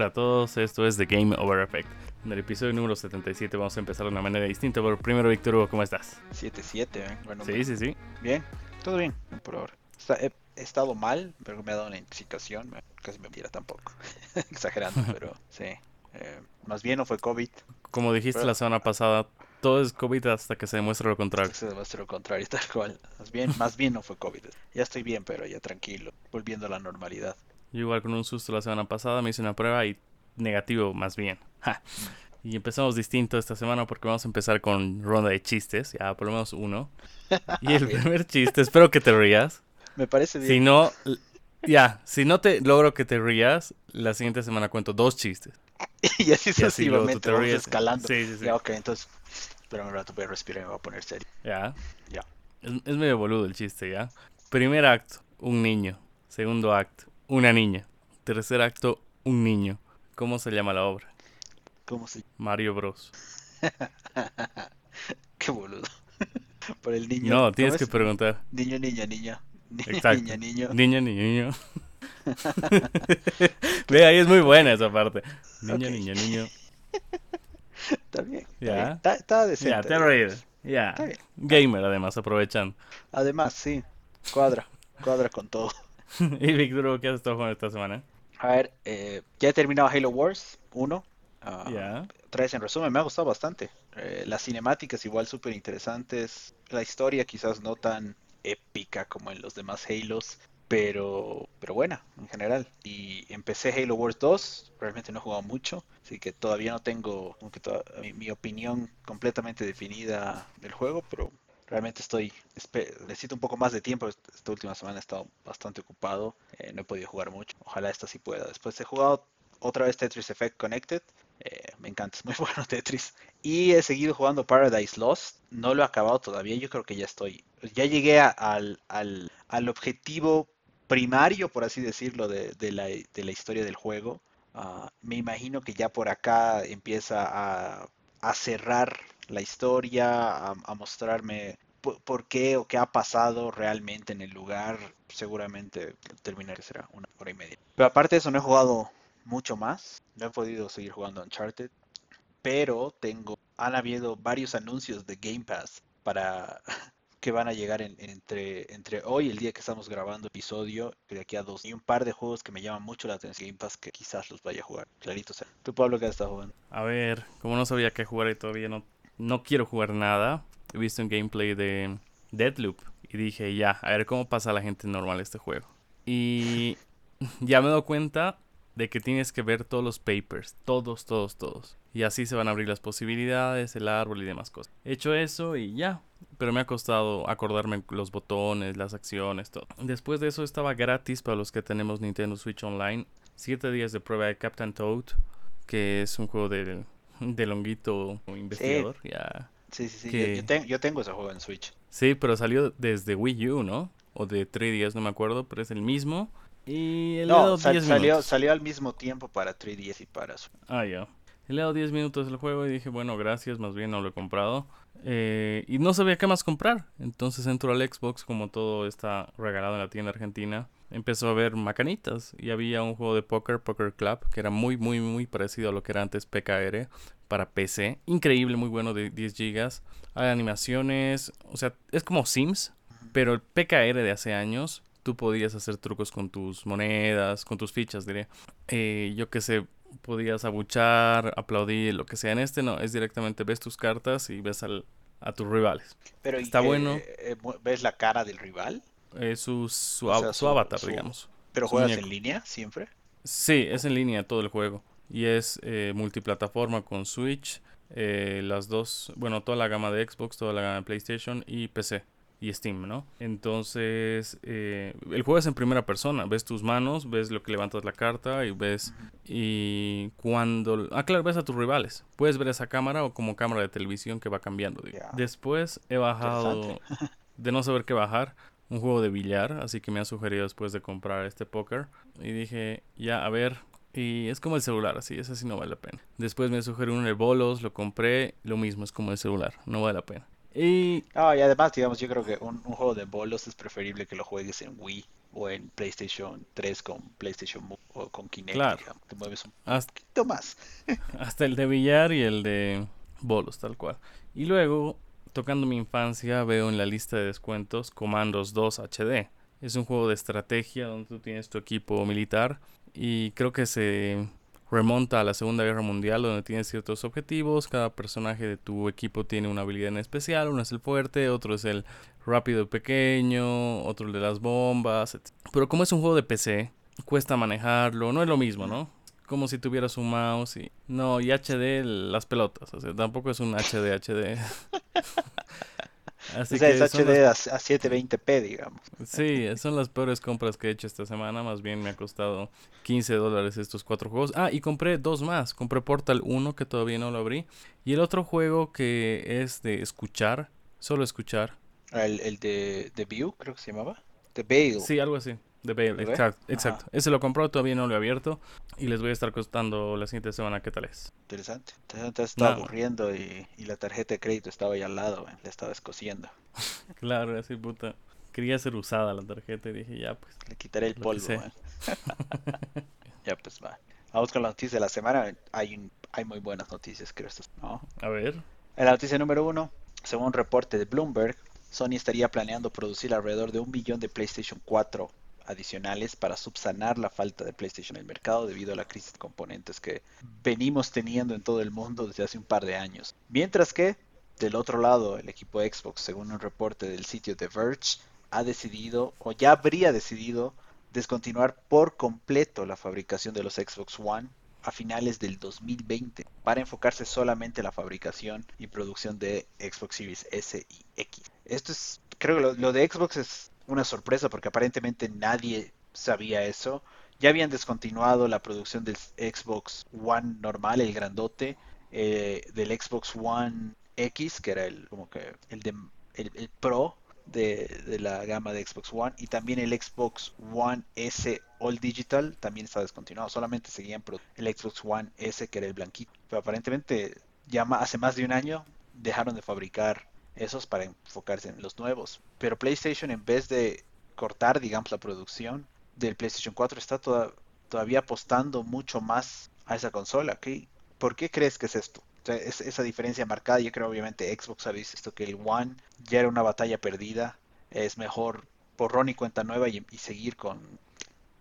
Hola a todos, esto es The Game Over Effect. En el episodio número 77 vamos a empezar de una manera distinta, pero primero, Víctor Hugo, ¿cómo estás? 7-7, ¿eh? Bueno, Sí, sí, sí. bien, todo bien por ahora. Está- he, he estado mal, pero me ha dado una intoxicación, casi me tira tampoco. Exagerando, pero sí. Eh, más bien no fue COVID, Como dijiste Pero- la semana pasada, todo es COVID hasta que se demuestre lo contrario. se demostró lo contrario, tal cual. Más bien, más bien no fue COVID. Ya estoy bien, pero ya tranquilo, volviendo a la normalidad. Yo igual con un susto la semana pasada me hice una prueba y negativo más bien. Ja. Y empezamos distinto esta semana porque vamos a empezar con ronda de chistes, ya por lo menos uno. Y el primer chiste, espero que te rías. Me parece Si bien. no, l- ya, si no te logro que te rías, la siguiente semana cuento dos chistes. y así sucesivamente te vamos escalando. Sí, sí, sí. Ya, ok, entonces, espera un rato, voy a respirar y me voy a poner serio. Ya. Ya. Es, es medio boludo el chiste, ¿ya? Primer acto, un niño. Segundo acto, una niña. Tercer acto, un niño. ¿Cómo se llama la obra? ¿Cómo se Mario Bros. Qué boludo. Por el niño. No, ¿cómo tienes que preguntar. Niño, niña, niña. Ni- Exacto. Niña, niño. Niño, niño, niño. Ve, ahí es muy buena esa parte. Niño, Ok. niño, niño. Está bien. Ya. Está, está decente. Ya, te reír. Ya. Está bien. Gamer, además, aprovechando. Además, sí. Cuadra. Cuadra con todo. y Víctor, ¿qué has estado jugando esta semana? A ver, eh, ya he terminado Halo Wars 1. Ah, Ya. Otra vez en resumen, me ha gustado bastante. Eh, las cinemáticas igual súper interesantes. La historia quizás no tan épica como en los demás Halos. Pero, pero buena en general. Y empecé Halo Wars 2. Realmente no he jugado mucho. Así que todavía no tengo como que toda- mi, mi opinión completamente definida del juego. Pero realmente estoy... Necesito un poco más de tiempo. Est- Esta última semana he estado bastante ocupado. eh, no he podido jugar mucho. Ojalá esta sí pueda. Después he jugado otra vez Tetris Effect Connected. Eh, me encanta, es muy bueno Tetris. Y he seguido jugando Paradise Lost. No lo he acabado todavía. Yo creo que ya estoy. Ya llegué a- al, al, al objetivo primario, por así decirlo, de, de la, de la historia del juego. Ah, me imagino que ya por acá empieza a, a cerrar la historia, a, mostrarme po- por qué o qué ha pasado realmente en el lugar. Seguramente terminaré será una hora y media. Pero aparte de eso, no he jugado mucho más. No he podido seguir jugando Uncharted. Pero tengo, han habido varios anuncios de Game Pass para que van a llegar en- entre, entre hoy, el día que estamos grabando episodio, de aquí a dos. Y un par de juegos que me llaman mucho la atención Game Pass que quizás los vaya a jugar. Clarito sea. ¿Tú, Pablo, qué estado jugando? A ver, como no sabía qué jugar y todavía no, no quiero jugar nada, he visto un gameplay de Deadloop y dije, ya, a ver cómo pasa a la gente normal este juego. Y ya me dado cuenta de que tienes que ver todos los papers, todos, todos, todos. Y así se van a abrir las posibilidades, el árbol y demás cosas. He hecho eso y ya. Pero me ha costado acordarme los botones, las acciones, todo. Después de eso estaba gratis para los que tenemos Nintendo Switch Online. Siete días de prueba de Captain Toad, que es un juego del, del honguito investigador. Ya. Sí, sí, sí. Que- Yo, yo ten- yo tengo ese juego en Switch. Sí, pero salió desde Wii U, ¿no? O de 3DS, no me acuerdo, pero es el mismo. Y he No, sal- 10 salió, salió al mismo tiempo para 3DS y para Switch. Ah, ya. Le he dado 10 minutos al juego y dije, bueno, gracias, más bien no lo he comprado. Eh, y no sabía qué más comprar. Entonces entro al Xbox, como todo está regalado en la tienda argentina. Empezó a ver macanitas y había un juego de póker, Poker Club, que era muy, muy, muy parecido a lo que era antes PKR para PC. Increíble, muy bueno de 10 GB. Hay animaciones, o sea, es como Sims, pero el PKR de hace años, tú podías hacer trucos con tus monedas, con tus fichas, diré. Eh, yo qué sé, podías abuchar, aplaudir, lo que sea. En este no, es directamente ves tus cartas y ves al, a tus rivales. Pero ¿y, Está eh, bueno. eh, mu- ¿Ves la cara del rival? Eh, su, su, O av- sea, su su- avatar, su- digamos. ¿Pero juegas muñeco. en línea siempre? Sí, es en línea todo el juego. Y es eh, multiplataforma con Switch, eh, las dos, bueno, toda la gama de Xbox, toda la gama de PlayStation y PC y Steam, ¿no? Entonces, eh, el juego es en primera persona. Ves tus manos, ves lo que levantas la carta y ves... Y cuando... Ah, claro, ves a tus rivales. Puedes ver esa cámara o como cámara de televisión que va cambiando. Después he bajado, de no saber qué bajar, un juego de billar. Así que me han sugerido después de comprar este póker. Y dije, ya, a ver. Y es como el celular, así, ese sí no vale la pena. Después me sugirió uno de bolos, lo compré, lo mismo, es como el celular, no vale la pena. Y... Ah, y además, digamos, yo creo que un, un, juego de bolos es preferible que lo juegues en Wii o en PlayStation 3 con PlayStation Move o con Kinect. Claro. Digamos, te mueves un hasta, poquito más. hasta el de billar y el de bolos, tal cual. Y luego, tocando mi infancia, veo en la lista de descuentos Comandos 2 HD. Es un juego de estrategia donde tú tienes tu equipo militar y creo que se remonta a la Segunda Guerra Mundial donde tienes ciertos objetivos, cada personaje de tu equipo tiene una habilidad en especial, uno es el fuerte, otro es el rápido y pequeño, otro el de las bombas, etc. Pero como es un juego de PC, cuesta manejarlo, no es lo mismo, ¿no? Como si tuvieras un mouse y... No, y HD las pelotas, o sea, tampoco es un HD HD. Así o sea, es HD las... a 720p, digamos. Sí, son las peores compras que he hecho esta semana. Más bien me ha costado 15 dólares estos cuatro juegos. Ah, y compré dos más. Compré Portal 1, que todavía no lo abrí. Y el otro juego que es de escuchar, solo escuchar. El, el de, de View, creo que se llamaba. The Veil. Sí, algo así. De Bale, exacto, exacto. Ese lo compró, todavía no lo he abierto. Y les voy a estar costando la siguiente semana qué tal es. Interesante. Te estaba aburriendo y, y, la tarjeta de crédito estaba ahí al lado, le estaba escociendo. claro, así puta. Quería ser usada la tarjeta y dije, ya pues. Le quitaré el polvo. ya pues va. Vamos con la noticia de la semana. Hay, un, hay muy buenas noticias, creo. ¿no? A ver. En la noticia número uno, según un reporte de Bloomberg, Sony estaría planeando producir alrededor de un millón de PlayStation 4 adicionales para subsanar la falta de PlayStation en el mercado debido a la crisis de componentes que venimos teniendo en todo el mundo desde hace un par de años. Mientras que, del otro lado, el equipo Xbox, según un reporte del sitio The Verge, ha decidido o ya habría decidido descontinuar por completo la fabricación de los Xbox One a finales del 2020 para enfocarse solamente en la fabricación y producción de Xbox Series S y X. Esto es, creo que lo, lo de Xbox es una sorpresa porque aparentemente nadie sabía eso. Ya habían descontinuado la producción del Xbox One normal, el grandote, eh, del Xbox One X, que era el como que el de el, Pro de, de, la gama de Xbox One, y también el Xbox One S All Digital también está descontinuado. Solamente seguían el Xbox One S, que era el blanquito. Pero aparentemente ya hace más de un año dejaron de fabricar esos para enfocarse en los nuevos. Pero PlayStation en vez de cortar, digamos, la producción del PlayStation 4 está todavía apostando mucho más a esa consola. ¿Por qué crees que es esto? es, esa diferencia marcada, yo creo obviamente Xbox ha visto que el One ya era una batalla perdida, es mejor borrón y cuenta nueva y, y seguir con,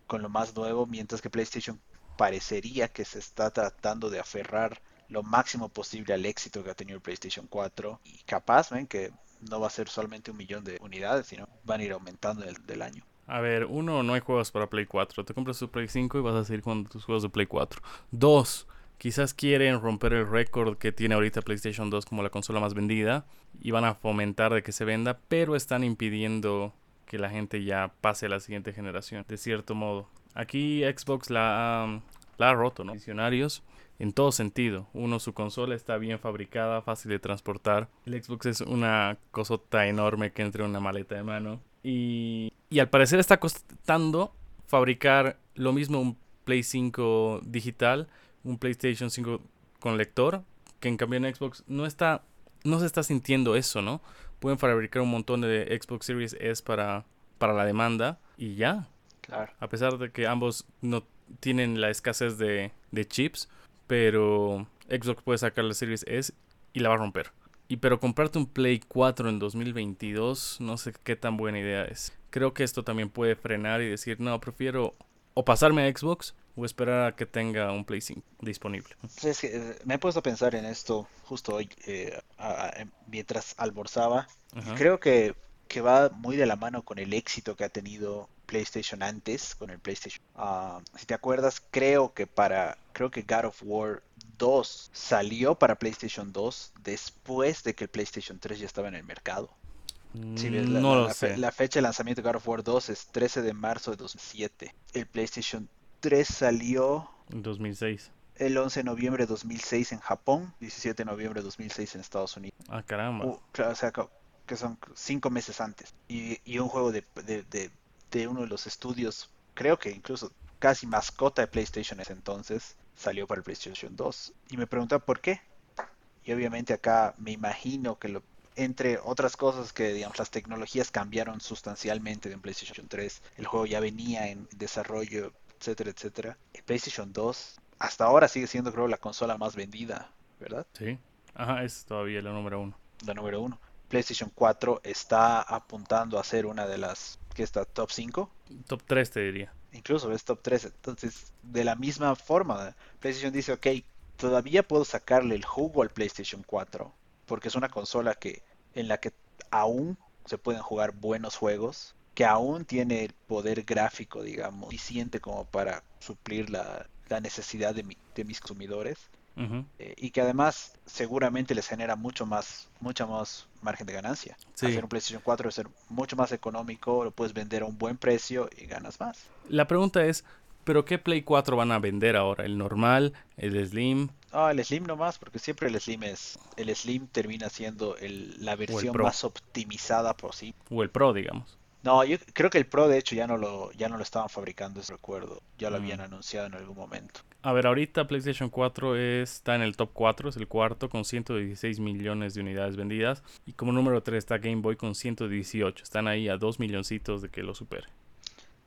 con lo más nuevo, mientras que PlayStation parecería que se está tratando de aferrar lo máximo posible al éxito que ha tenido PlayStation 4 y capaz, ven que no va a ser solamente un millón de unidades, sino van a ir aumentando el, del año. A ver, uno, no hay juegos para Play 4. Te compras tu Play 5 y vas a seguir con tus juegos de Play 4. Dos, quizás quieren romper el récord que tiene ahorita PlayStation 2 como la consola más vendida y van a fomentar de que se venda, pero están impidiendo que la gente ya pase a la siguiente generación, de cierto modo. Aquí Xbox la, la ha roto, ¿no? Visionarios en todo sentido. Uno, su consola está bien fabricada, fácil de transportar. El Xbox es una cosota enorme que entra en una maleta de mano. Y, y al parecer está costando fabricar lo mismo un Play 5 digital, un PlayStation 5 con lector, que en cambio en Xbox no está, no se está sintiendo eso, ¿no? Pueden fabricar un montón de Xbox Series S para, para la demanda y ya. Claro. A pesar de que ambos no tienen la escasez de, de chips, pero Xbox puede sacar la Series S y la va a romper. Y pero comprarte un Play 4 en 2022, no sé qué tan buena idea es. Creo que esto también puede frenar y decir, no, prefiero o pasarme a Xbox o esperar a que tenga un Play 5 disponible. Eh, me he puesto a pensar en esto justo hoy eh, mientras almorzaba. Creo que, que va muy de la mano con el éxito que ha tenido PlayStation antes, con el PlayStation. Ah, si te acuerdas, creo que para, creo que God of War 2 salió para PlayStation 2 después de que el PlayStation 3 ya estaba en el mercado. la, no lo sé. la, fecha de lanzamiento de God of War 2 es 13 de marzo de 2007. El PlayStation 3 salió en 2006. El 11 de noviembre de 2006 en Japón, 17 de noviembre de 2006 en Estados Unidos. Ah, caramba. Uh, o sea, que son cinco meses antes. Y, y un juego de, de, de uno de los estudios, creo que incluso casi mascota de PlayStation ese entonces, salió para el PlayStation 2. Y me preguntaba por qué. Y obviamente acá me imagino que lo, entre otras cosas que, digamos, las tecnologías cambiaron sustancialmente en PlayStation 3. El juego ya venía en desarrollo, etcétera, etcétera. El PlayStation 2 hasta ahora sigue siendo, creo, la consola más vendida, ¿verdad? Sí. Ajá, es todavía la número uno. La número uno. PlayStation 4 está apuntando a ser una de las que está top 5. Top 3 te diría. Incluso es top 3. Entonces, de la misma forma, PlayStation dice, ok, todavía puedo sacarle el jugo al PlayStation 4, porque es una consola que en la que aún se pueden jugar buenos juegos, que aún tiene el poder gráfico, digamos, suficiente como para suplir la, la necesidad de, mi, de mis consumidores. Eh, y que además seguramente les genera mucho más, mucha más margen de ganancia. Hacer un PlayStation 4 es ser mucho más económico, lo puedes vender a un buen precio y ganas más. La pregunta es, ¿pero qué Play 4 van a vender ahora? ¿El normal? ¿El Slim? Ah, el Slim nomás, porque siempre el Slim es. El Slim termina siendo la versión más optimizada posible. O el Pro, digamos. No, yo creo que el Pro de hecho ya no lo, ya no lo estaban fabricando, ese recuerdo. Ya lo habían mm. anunciado en algún momento. A ver, ahorita PlayStation 4 está en el top 4, es el cuarto con 116 millones de unidades vendidas. Y como número 3 está Game Boy con 118. Están ahí a 2 milloncitos de que lo supere.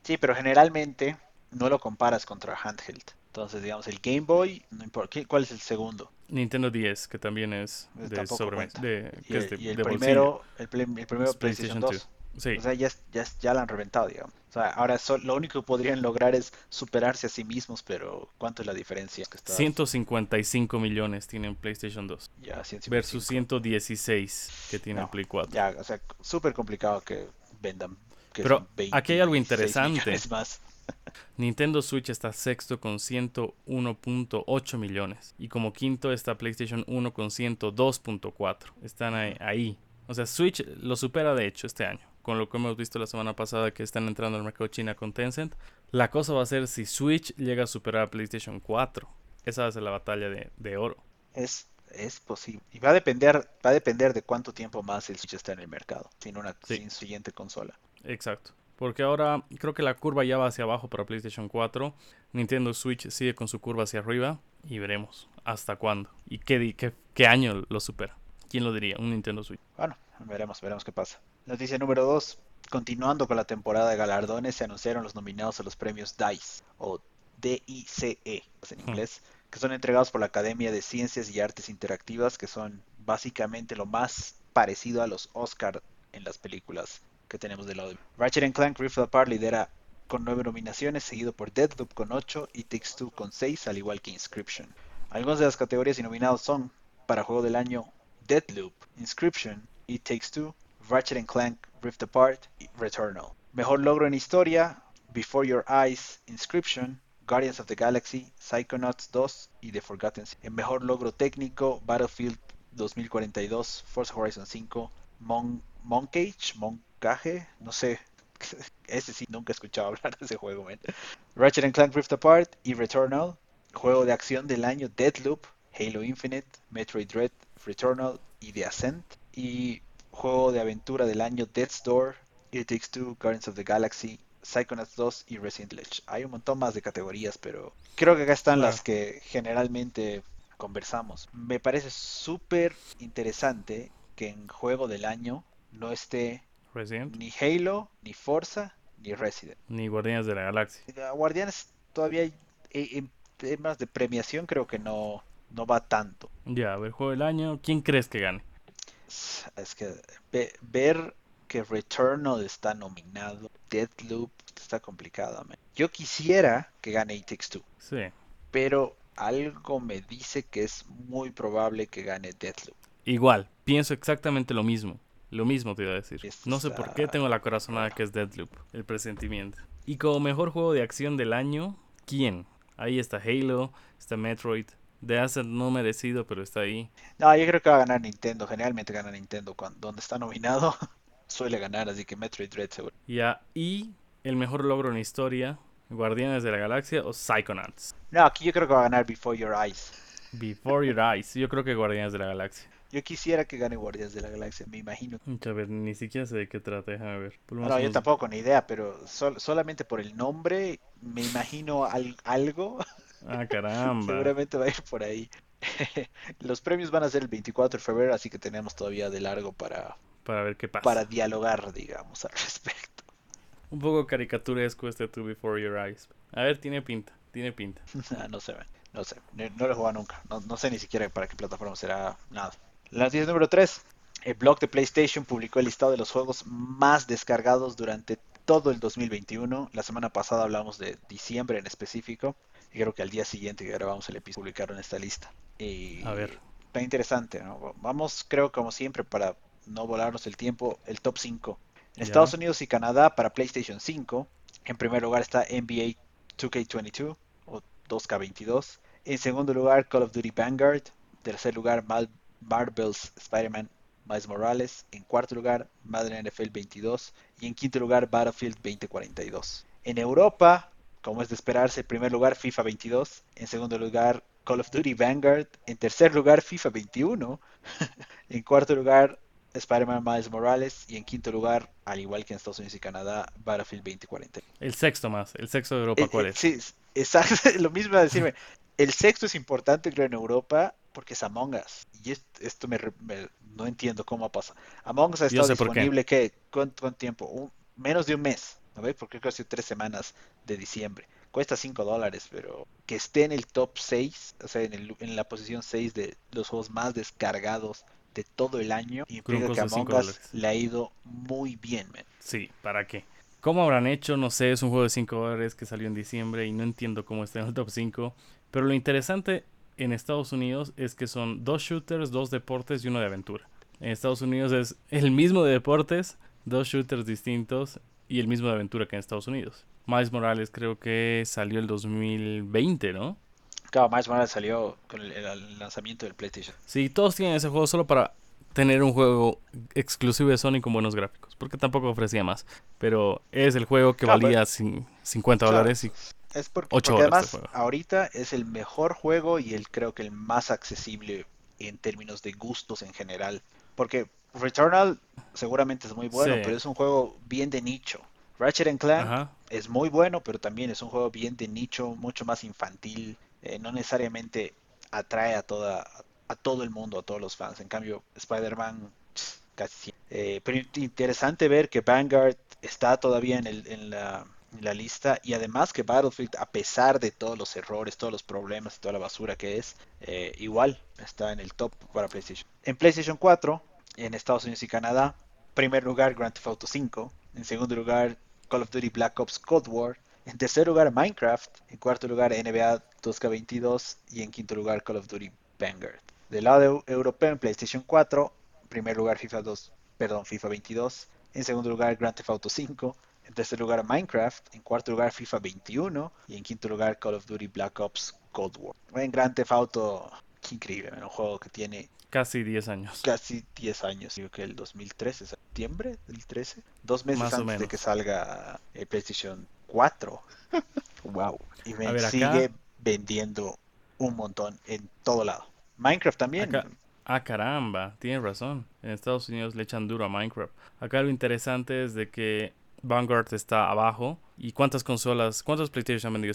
Sí, pero generalmente no lo comparas contra handheld. Entonces, digamos, el Game Boy, no importa, ¿cuál es el segundo? Nintendo 10, que también es de sobremesa. y, el, primero, el, primero PlayStation 2. O sea, ya, ya, ya la han reventado, digamos. O sea, ahora lo único que podrían lograr es superarse a sí mismos, pero ¿cuánto es la diferencia? 155 millones tienen PlayStation 2. Ya, versus 116 que tiene Play 4. Ya, o sea, súper complicado que vendan. pero aquí hay algo interesante. Más. Nintendo Switch está sexto con 101.8 millones. Y como quinto está PlayStation 1 con 102.4. Están ahí. O sea, Switch lo supera de hecho este año con lo que hemos visto la semana pasada que están entrando al mercado China con Tencent. La cosa va a ser si Switch llega a superar a PlayStation 4. Esa va a ser la batalla de, oro. Es, es posible. Y va a depender, va a depender de cuánto tiempo más el Switch está en el mercado, sin una siguiente consola. Exacto. Porque ahora creo que la curva ya va hacia abajo para PlayStation 4. Nintendo Switch sigue con su curva hacia arriba. Y veremos hasta cuándo. Y qué, qué, qué año lo supera. ¿Quién lo diría? Un Nintendo Switch. Bueno, veremos, veremos qué pasa. Noticia número 2. Continuando con la temporada de galardones, se anunciaron los nominados a los premios DICE, o DICE en inglés, que son entregados por la Academia de Ciencias y Artes Interactivas, que son básicamente lo más parecido a los Oscar en las películas que tenemos del lado. Ratchet Clank Rift Apart lidera con nueve nominaciones, seguido por Deadloop con 8 y Takes Two con 6, al igual que Inscription. Algunas de las categorías y nominados son para Juego del Año Deadloop, Inscription y Takes Two, Ratchet Clank Rift Apart y Returnal. Mejor logro en historia, Before Your Eyes, Inscription, Guardians of the Galaxy, Psychonauts 2 y The Forgotten. En mejor logro técnico, Battlefield 2042, Forza Horizon 5, Mon Moncage, Moncage, no sé, ese sí nunca he escuchado hablar de ese juego. Ratchet Clank Rift Apart y Returnal, juego de acción del año Deadloop, Halo Infinite, Metroid Dread, Returnal y The Ascent. Y juego de aventura del año Death's Door, It Takes Two, Guardians of the Galaxy, Psychonauts 2 y Resident Evil. Hay un montón más de categorías, pero creo que acá están las que generalmente conversamos. Me parece súper interesante que en juego del año no esté ni Halo, ni Forza, ni Resident. Ni Guardianes de la Galaxia. Guardianes todavía hay, en temas de premiación creo que no, no va tanto. Ya, a ver, juego del año, ¿quién crees que gane? Es que ver que Returnal está nominado, Deadloop está complicado. Yo quisiera que gane It Takes Two. Sí. Pero algo me dice que es muy probable que gane Deadloop. Igual, pienso exactamente lo mismo. Lo mismo te iba a decir. No sé por qué tengo la corazonada que es Deadloop, el presentimiento. Y como mejor juego de acción del año, ¿quién? Ahí está Halo, está Metroid, de Ascent no merecido, pero está ahí. No, yo creo que va a ganar Nintendo. Generalmente gana Nintendo cuando donde está nominado. suele ganar, así que Metroid Dread seguro. Ya, y el mejor logro en historia, Guardianes de la Galaxia o Psychonauts. No, aquí yo creo que va a ganar Before Your Eyes. Before Your Eyes, yo creo que Guardianes de la Galaxia. Yo quisiera que gane Guardianes de la Galaxia, me imagino. A ver, ni siquiera sé de qué trata, déjame ver. no, yo tampoco, ni idea, pero solamente por el nombre me imagino algo Ah, caramba. Seguramente va a ir por ahí. Los premios van a ser el 24 de febrero, así que tenemos todavía de largo para, para ver qué pasa. Para dialogar, digamos, al respecto. Un poco caricaturesco este To Before Your Eyes. A ver, tiene pinta, tiene pinta. no sé, no sé. No, lo he jugado nunca. No, no, sé ni siquiera para qué plataforma será nada. La noticia número 3. El blog de PlayStation publicó el listado de los juegos más descargados durante todo el 2021. La semana pasada hablamos de diciembre en específico. Y creo que al día siguiente que grabamos el episodio publicaron esta lista. Y a ver. Está interesante, ¿no? Vamos, creo, como siempre, para no volarnos el tiempo, el top 5. En Estados Unidos y Canadá para PlayStation 5. En primer lugar está NBA 2K22 o 2K22. En segundo lugar Call of Duty Vanguard. En tercer lugar Marvel's Spider-Man Miles Morales. En cuarto lugar Madden NFL 22. Y en quinto lugar Battlefield 2042. En Europa, como es de esperarse, en primer lugar FIFA 22. En segundo lugar Call of Duty Vanguard. En tercer lugar FIFA 21. en cuarto lugar Spider-Man Miles Morales y en quinto lugar, al igual que en Estados Unidos y Canadá, Battlefield 2040. El sexto más, el sexto de Europa, ¿cuál eh, es? Sí, exacto, lo mismo a decirme. El sexto es importante, creo, en Europa porque es Among Us. Y esto me, no entiendo cómo pasa. Among Us ha estado disponible, ¿qué? ¿Cuánto, tiempo? menos de un mes, ¿no ves? Porque sido tres semanas de diciembre. Cuesta 5 dólares, pero que esté en el top 6, o sea, en, el, en la posición 6 de los juegos más descargados de todo el año y que Among Us le ha ido muy bien, man. Sí, ¿para qué? ¿Cómo habrán hecho? No sé, es un juego de 5 dólares que salió en diciembre y no entiendo cómo está en el top 5. Pero lo interesante en Estados Unidos es que son dos shooters, dos deportes y uno de aventura. En Estados Unidos es el mismo de deportes, dos shooters distintos y el mismo de aventura que en Estados Unidos. Miles Morales creo que salió el 2020, ¿no? Claro, Miles Morales salió con el, lanzamiento del PlayStation. Sí, todos tienen ese juego solo para tener un juego exclusivo de Sony con buenos gráficos, porque tampoco ofrecía más. Pero es el juego que valía 50 dólares y es porque, 8 además ahorita es el mejor juego y el creo que el más accesible en términos de gustos en general. Porque Returnal seguramente es muy bueno, pero es un juego bien de nicho. Ratchet Clank es muy bueno, pero también es un juego bien de nicho, mucho más infantil. Eh, no necesariamente atrae a toda a todo el mundo, a todos los fans. En cambio, Spider-Man casi. Eh, pero interesante ver que Vanguard está todavía en, el, en, la, lista y además que Battlefield, a pesar de todos los errores, todos los problemas y toda la basura que es, eh, igual está en el top para PlayStation. En PlayStation 4, en Estados Unidos y Canadá, primer lugar Grand Theft Auto 5, en segundo lugar Call of Duty Black Ops Cold War, en tercer lugar Minecraft, en cuarto lugar NBA 2K22 y en quinto lugar Call of Duty Vanguard. Del lado europeo en PlayStation 4, en primer lugar FIFA 2, perdón, FIFA 22, en segundo lugar Grand Theft Auto 5, en tercer lugar Minecraft, en cuarto lugar FIFA 21 y en quinto lugar Call of Duty Black Ops Cold War. En Grand Theft Auto, qué increíble, un juego que tiene casi 10 años. Casi 10 años, digo que el 2013, septiembre del 13, dos meses antes de que salga el PlayStation 4. wow. Y me sigue vendiendo un montón en todo lado. Minecraft también. ah, caramba, tienes razón. En Estados Unidos le echan duro a Minecraft. Acá lo interesante es de que Vanguard está abajo. ¿Y cuántas consolas, cuántos PlayStation han vendido?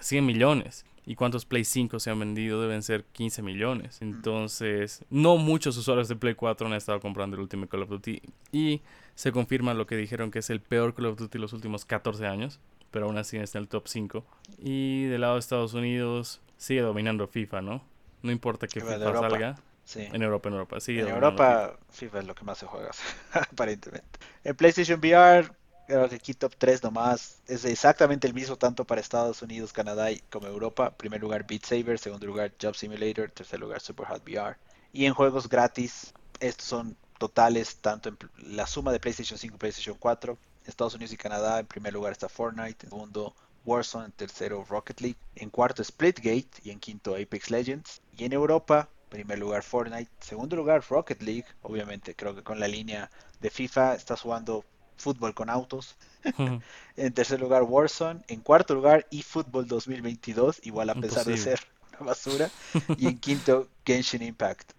100 millones. ¿Y cuántos Play 5 se han vendido? Deben ser 15 millones. Entonces, no muchos usuarios de Play 4 han estado comprando el último Call of Duty. Y se confirma lo que dijeron que es el peor Call of Duty los últimos 14 años. Pero aún así está en el top 5. Y del lado de Estados Unidos sigue dominando FIFA, ¿no? No importa que FIFA salga. En Europa, en Europa, sí. En Europa, FIFA. es lo que más se juega, aparentemente. En PlayStation VR, creo que aquí top 3 nomás es exactamente el mismo tanto para Estados Unidos, Canadá y como Europa. Primer lugar Beat Saber, segundo lugar Job Simulator, tercer lugar Super Hot VR. Y en juegos gratis, estos son totales tanto en la suma de PlayStation 5 y PlayStation 4. Estados Unidos y Canadá, en primer lugar está Fortnite, en segundo Warzone, en tercero Rocket League, en cuarto Splitgate y en quinto Apex Legends. Y en Europa, primer lugar Fortnite, segundo lugar Rocket League, obviamente creo que con la línea de FIFA está jugando fútbol con autos. en tercer lugar Warzone, en cuarto lugar eFootball 2022, igual a pesar de ser una basura. y en quinto Genshin Impact.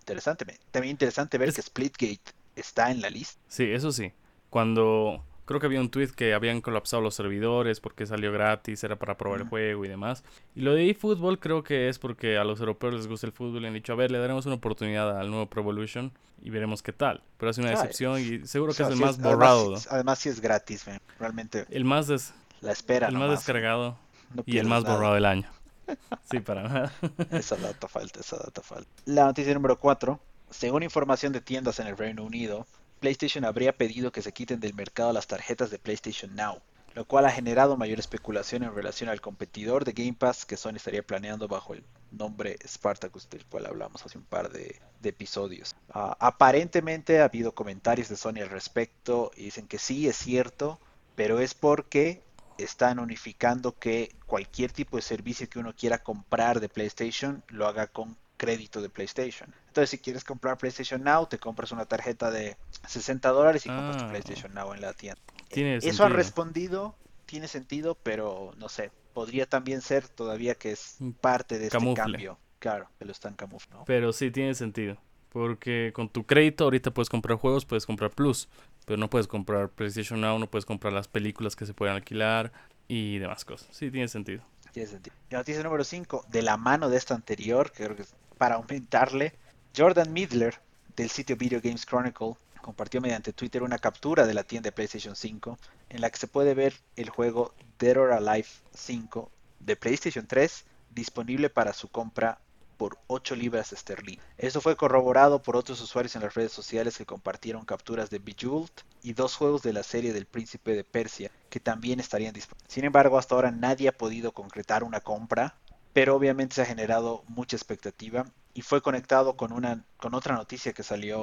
Interesante, también interesante ver que Splitgate está en la lista. Sí, eso sí. Cuando Creo que había un tweet que habían colapsado los servidores porque salió gratis, era para probar el juego y demás. Y lo de eFootball creo que es porque a los europeos les gusta el fútbol y han dicho, a ver, le daremos una oportunidad al nuevo Pro Evolution y veremos qué tal. Pero es una excepción y seguro O que sea, es el más borrado, ¿no? Además, sí es gratis, man. Realmente el más, des- la espera el más descargado no y el más nada. borrado del año. Sí, para nada. Esa data falta, esa data falta. La noticia número 4. Según información de tiendas en el Reino Unido, PlayStation habría pedido que se quiten del mercado las tarjetas de PlayStation Now, lo cual ha generado mayor especulación en relación al competidor de Game Pass que Sony estaría planeando bajo el nombre Spartacus, del cual hablamos hace un par de, episodios. Ah, aparentemente ha habido comentarios de Sony al respecto y dicen que sí, es cierto, pero es porque están unificando que cualquier tipo de servicio que uno quiera comprar de PlayStation lo haga con crédito de PlayStation. Entonces, si quieres comprar PlayStation Now, te compras una tarjeta de 60 dólares y compras tu Ah. PlayStation Now en la tienda. Tiene Eso han sentido. respondido, tiene sentido, pero no sé, podría también ser todavía que es Un parte de este camufle. cambio. Claro, que lo están camuflando. Pero sí tiene sentido. Porque con tu crédito ahorita puedes comprar juegos, puedes comprar Plus. Pero no puedes comprar PlayStation Now, no puedes comprar las películas que se pueden alquilar y demás cosas. Sí, tiene sentido. Tiene sentido. Y noticia número 5, de la mano de esta anterior, que creo que es para aumentarle, Jordan Midler del sitio Video Games Chronicle compartió mediante Twitter una captura de la tienda de PlayStation 5 en la que se puede ver el juego Dead or Alive 5 de PlayStation 3 disponible para su compra por 8 libras esterlinas. Esto fue corroborado por otros usuarios en las redes sociales que compartieron capturas de Bejeweled y dos juegos de la serie del Príncipe de Persia que también estarían disponibles. Sin embargo, hasta ahora nadie ha podido concretar una compra, pero obviamente se ha generado mucha expectativa y fue conectado con una con otra noticia que salió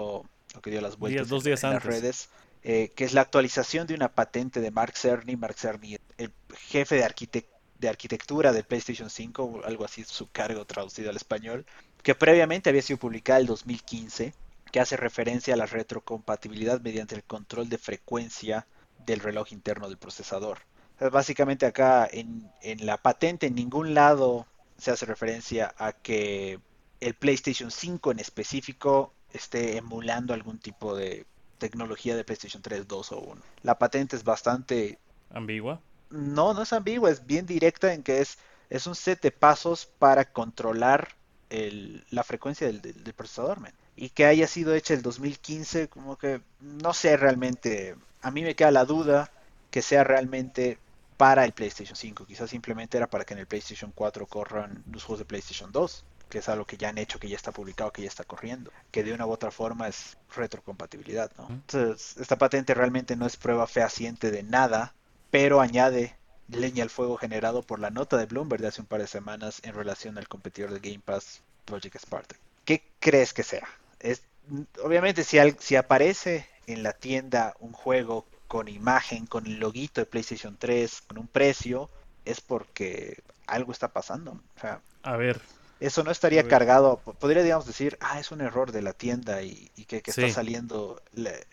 o que dio las vueltas dos en- días en las redes, eh, que es la actualización de una patente de Mark Cerny. Mark Cerny, el jefe de, arquitec- de arquitectura del PlayStation 5, o algo así su cargo traducido al español, que previamente había sido publicada el 2015, que hace referencia a la retrocompatibilidad mediante el control de frecuencia del reloj interno del procesador. Básicamente acá en, en la patente en ningún lado se hace referencia a que el PlayStation 5 en específico esté emulando algún tipo de tecnología de PlayStation 3, 2 o 1. La patente es bastante Ambigua. no, no es ambigua, es bien directa en que es, es un set de pasos para controlar el- la frecuencia del, del- del procesador, man. Y que haya sido hecha el 2015, como que no sé realmente, a mí me queda la duda que sea realmente para el PlayStation 5, quizás simplemente era para que en el PlayStation 4 corran los juegos de PlayStation 2, que es algo que ya han hecho, que ya está publicado, que ya está corriendo, que de una u otra forma es retrocompatibilidad, ¿no? Entonces, esta patente realmente no es prueba fehaciente de nada, pero añade leña al fuego generado por la nota de Bloomberg de hace un par de semanas en relación al competidor de Game Pass, Project Spartan. ¿Qué crees que sea? Es, obviamente, si, al- si aparece en la tienda un juego con imagen, con el loguito de PlayStation 3, con un precio, es porque algo está pasando. O sea, A ver, eso no estaría cargado, po- podría digamos decir, ah, es un error de la tienda y, y que, que está saliendo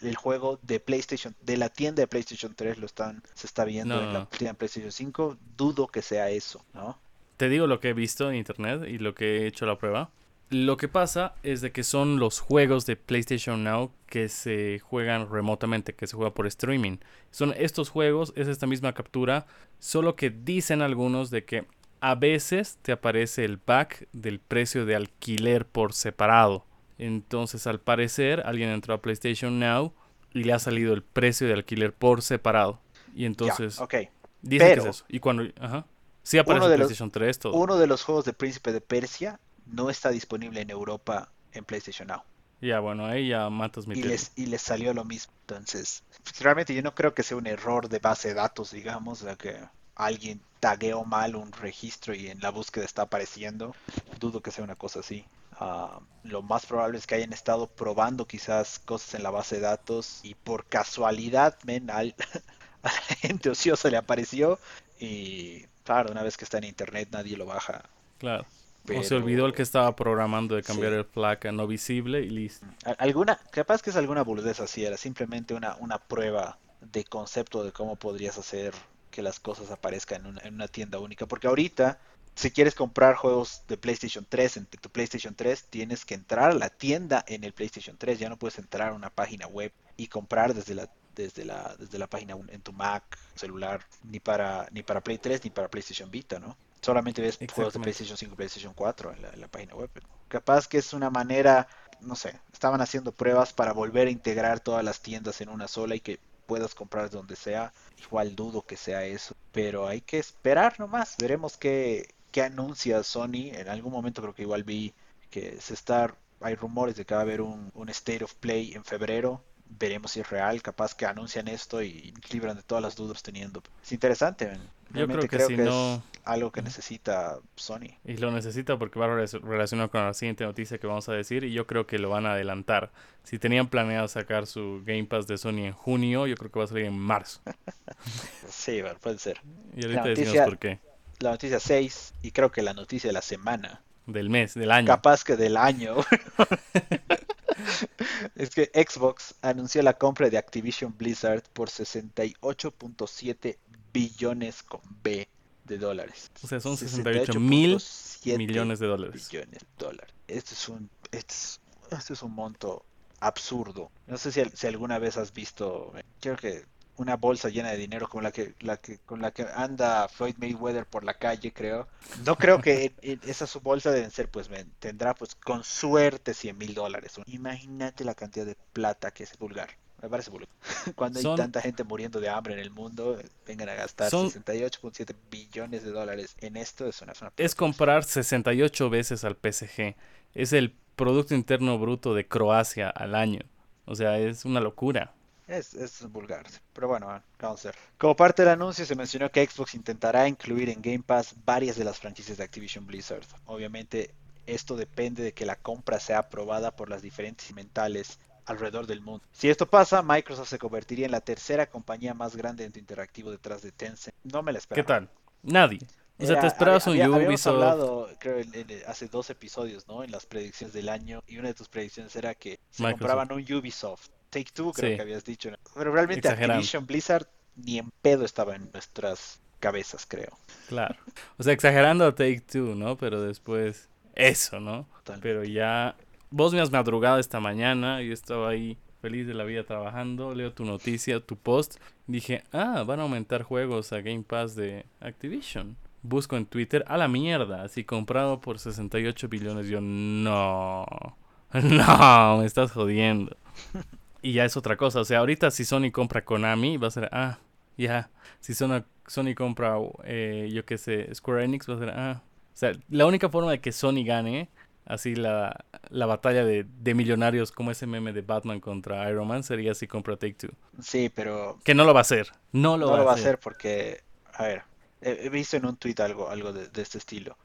el juego de PlayStation, de la tienda de PlayStation 3 lo están, se está viendo No, en la tienda de PlayStation 5, dudo que sea eso, ¿no? te digo lo que he visto en internet y lo que he hecho la prueba. Lo que pasa es de que son los juegos de PlayStation Now que se juegan remotamente, que se juega por streaming. Son estos juegos, es esta misma captura, solo que dicen algunos de que a veces te aparece el back del precio de alquiler por separado. Entonces, al parecer, alguien entró a PlayStation Now y le ha salido el precio de alquiler por separado. Y entonces, ok. dicen pero- que es eso. Y cuando, ajá. Sí aparece Uno de los- PlayStation 3, todo. Uno de los juegos de Príncipe de Persia no está disponible en Europa en PlayStation Now. Ya, bueno, ahí ya matas mi y les, y les salió lo mismo. Entonces, pues, realmente yo no creo que sea un error de base de datos, digamos, sea, que alguien tagueó mal un registro y en la búsqueda está apareciendo. Dudo que sea una cosa así. Ah, lo más probable es que hayan estado probando quizás cosas en la base de datos y por casualidad, men, al, a la gente ociosa le apareció y claro, una vez que está en internet nadie lo baja. Claro. O se olvidó el que estaba programando de cambiar Sí. el flag a no visible y listo. Al- Alguna, capaz que es alguna boludez así, era simplemente una, una prueba de concepto de cómo podrías hacer que las cosas aparezcan en una, en una tienda única. Porque ahorita, si quieres comprar juegos de PlayStation 3 en tu PlayStation 3, tienes que entrar a la tienda en el PlayStation 3. Ya no puedes entrar a una página web y comprar desde la, desde la, desde la página en tu Mac, celular, ni para, ni para Play 3 ni para PlayStation Vita, ¿no? Solamente ves juegos de PlayStation 5 y PlayStation 4 en la, en la página web. Capaz que es una manera, no sé, estaban haciendo pruebas para volver a integrar todas las tiendas en una sola y que puedas comprar donde sea. Igual dudo que sea eso, pero hay que esperar nomás. Veremos qué, qué anuncia Sony. En algún momento creo que igual vi que se está, hay rumores de que va a haber un, un State of Play en febrero veremos si es real, capaz que anuncian esto y libran de todas las dudas teniendo. Es interesante, Yo creo que, si no... es algo que necesita Sony. Y lo necesita porque va relacionado con la siguiente noticia que vamos a decir y yo creo que lo van a adelantar. Si tenían planeado sacar su Game Pass de Sony en junio, yo creo que va a salir en marzo. sí, puede ser. Y ahorita decimos por qué. La noticia 6 y creo que la noticia de la semana. Del mes, del año. Capaz que del año. es que Xbox anunció la compra de Activision Blizzard por 68.7 billones con B de dólares. O sea, son 68 mil millones de dólares. Billones de dólares. Este es un, este es, este es un monto absurdo. No sé si, si, alguna vez has visto, creo que una bolsa llena de dinero como la que, la que con la que anda Floyd Mayweather por la calle, creo. No creo que esa su bolsa deben ser, pues tendrá pues con suerte 100 mil dólares. Imagínate la cantidad de plata que es vulgar. Me parece vulgar. Cuando hay tanta gente muriendo de hambre en el mundo, vengan a gastar 68.7 billones de dólares en esto, es una, Es comprar 68 veces al PSG. Es el Producto Interno Bruto de Croacia al año. O sea, es una locura. Es, es vulgar, pero bueno, vamos a ver. Como parte del anuncio se mencionó que Xbox intentará incluir en Game Pass varias de las franquicias de Activision Blizzard. Obviamente esto depende de que la compra sea aprobada por las diferentes mentales alrededor del mundo. Si esto pasa, Microsoft se convertiría en la tercera compañía más grande en interactivo detrás de Tencent. No me la esperaba. ¿Qué tal? Nadie. O sea, te esperabas un Ubisoft. hablado, creo, hace dos episodios, ¿no? En las predicciones del año. Y una de tus predicciones era que se compraban un Ubisoft. Take Two, creo que habías dicho. Pero realmente Activision Blizzard ni en pedo estaba en nuestras cabezas, creo. Claro. O sea, exagerando a Take Two, ¿no? Pero después, eso, ¿no? Pero ya. Vos me has madrugado esta mañana y estaba ahí feliz de la vida trabajando. Leo tu noticia, tu post. Dije, ah, van a aumentar juegos a Game Pass de Activision. Busco en Twitter, a la mierda, así comprado por 68 billones. Yo, no. No, me estás jodiendo. Y ya es otra cosa. O sea, ahorita si Sony compra Konami, va a ser, ah, ya. Si Sony, Sony compra, eh, yo qué sé, Square Enix, va a ser, ah. O sea, la única forma de que Sony gane, así la, la batalla de, de, millonarios como ese meme de Batman contra Iron Man, sería si compra Take Two. Sí, pero... Que no lo va a hacer. No lo, va, a hacer. hacer porque, a ver, he, visto en un tweet algo, algo de, de este estilo.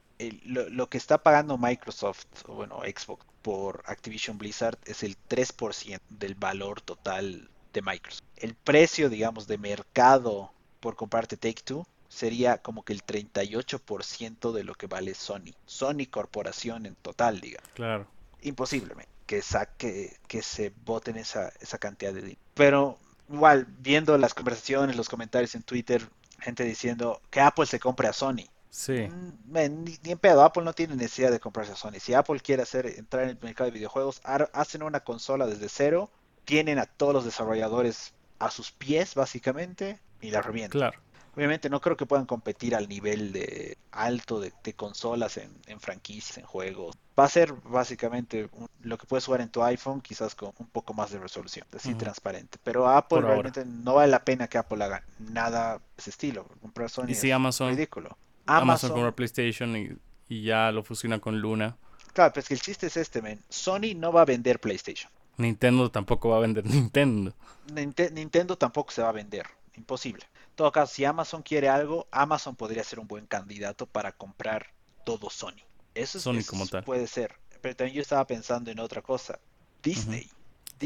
Lo, lo, que está pagando Microsoft, o bueno, Xbox, por Activision Blizzard es el 3% del valor total de Microsoft. El precio, digamos, de mercado por comprarte Take Two sería como que el 38% de lo que vale Sony. Sony Corporación en total, digamos. Claro. Imposible que saque, que se voten esa, esa cantidad de dinero. Pero igual, viendo las conversaciones, los comentarios en Twitter, gente diciendo que Apple se compre a Sony. Sí. Mm, ni, en pedo, Apple no tiene necesidad de comprarse a Sony. Si Apple quiere hacer entrar en el mercado de videojuegos, hacen una consola desde cero, tienen a todos los desarrolladores a sus pies, básicamente, y la revientan. Claro. Obviamente no creo que puedan competir al nivel de alto de, consolas en, franquicias, en juegos. Va a ser básicamente lo que puedes jugar en tu iPhone, quizás con un poco más de resolución, así transparente. Pero Apple realmente no vale la pena que Apple haga nada de ese estilo. Comprar Sony ¿Y si es Amazon? ridículo. Amazon, compra PlayStation y, ya lo fusiona con Luna. Claro, pero es que el chiste es este, men. Sony no va a vender PlayStation. Nintendo tampoco va a vender Nintendo. Nintendo tampoco se va a vender. Imposible. En todo caso, si Amazon quiere algo, Amazon podría ser un buen candidato para comprar todo Sony. Eso, Sony como tal. puede ser. Pero también yo estaba pensando en otra cosa. Disney.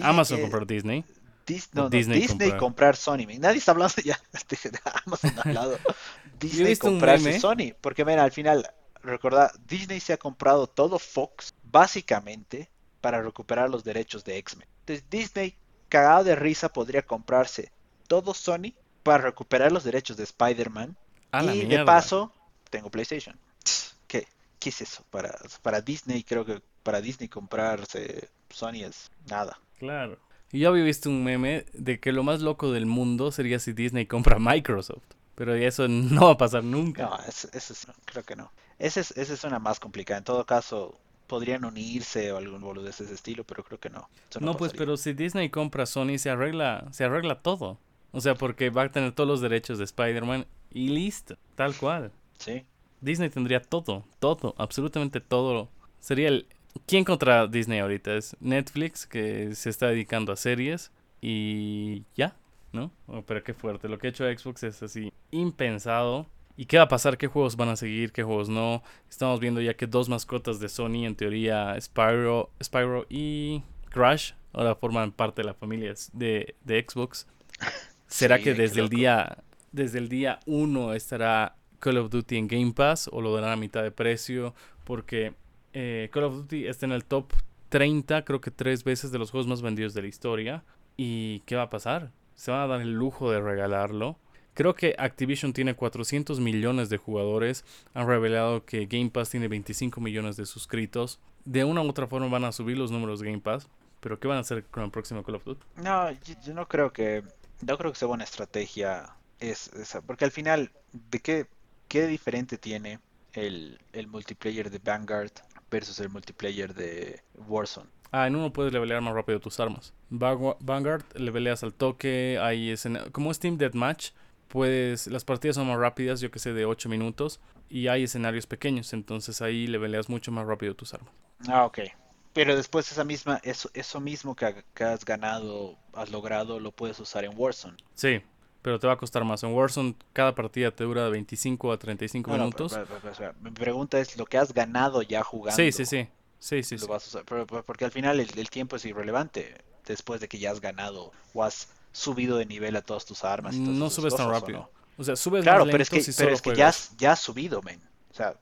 Amazon comprar Disney. Disney, comprar Sony. Nadie está hablando ya de Amazon hablado. Disney comprarse Sony. Porque mira, al final, recordad, Disney se ha comprado todo Fox básicamente para recuperar los derechos de X-Men. Entonces Disney, cagado de risa, podría comprarse todo Sony para recuperar los derechos de Spider-Man. Y de paso, tengo PlayStation. ¿Qué? ¿Qué es eso? Para, para Disney, creo que para Disney comprarse Sony es nada. Claro. Y yo había visto un meme de que lo más loco del mundo sería si Disney compra Microsoft. Pero eso no va a pasar nunca. No, eso, creo que no. Esa es, esa es una más complicada. En todo caso, podrían unirse o algún boludo de ese estilo, pero creo que no. No, no pues, pero si Disney compra Sony, se arregla, se arregla todo. O sea, porque va a tener todos los derechos de Spider-Man y listo, tal cual. Sí. Disney tendría todo, todo, absolutamente todo. Sería el... ¿Quién contra Disney ahorita? Es Netflix, que se está dedicando a series y ya, ¿no? Oh, pero qué fuerte. Lo que ha hecho Xbox es así impensado. ¿Y qué va a pasar? ¿Qué juegos van a seguir? ¿Qué juegos no? Estamos viendo ya que dos mascotas de Sony, en teoría Spyro, Spyro y Crash, ahora forman parte de la familia de, de Xbox. ¿Será que desde el día desde el día 1 estará Call of Duty en Game Pass o lo darán a mitad de precio? Porque eh, Call of Duty está en el top 30, creo que tres veces de los juegos más vendidos de la historia. ¿Y qué va a pasar? ¿Se van a dar el lujo de regalarlo? Creo que Activision tiene 400 millones de jugadores. Han revelado que Game Pass tiene 25 millones de suscritos. De una u otra forma van a subir los números de Game Pass. Pero ¿qué van a hacer con el próximo Call of Duty? No, yo, no creo que no creo que sea buena estrategia es porque al final, ¿de qué, qué diferente tiene el, el multiplayer de Vanguard versus el multiplayer de Warzone? Ah, en uno puedes levelear más rápido tus armas. Vanguard leveleas al toque, hay como es Team Deathmatch, puedes, las partidas son más rápidas, yo que sé, de 8 minutos, y hay escenarios pequeños, entonces ahí leveleas mucho más rápido tus armas. Ah, ok. Pero después esa misma, eso, eso mismo que, que, has ganado, has logrado, lo puedes usar en Warzone. Sí, pero te va a costar más. En Warzone cada partida te dura de 25 a 35 minutos. mi pregunta es lo que has ganado ya jugando. Sí, sí, sí. Sí, sí, porque al final el, tiempo es irrelevante después de que ya has ganado o has subido de nivel a todas tus armas. Y no subes tan rápido. O, sea, subes claro, pero es que, pero es que ya, has, ya has subido, men. O sea,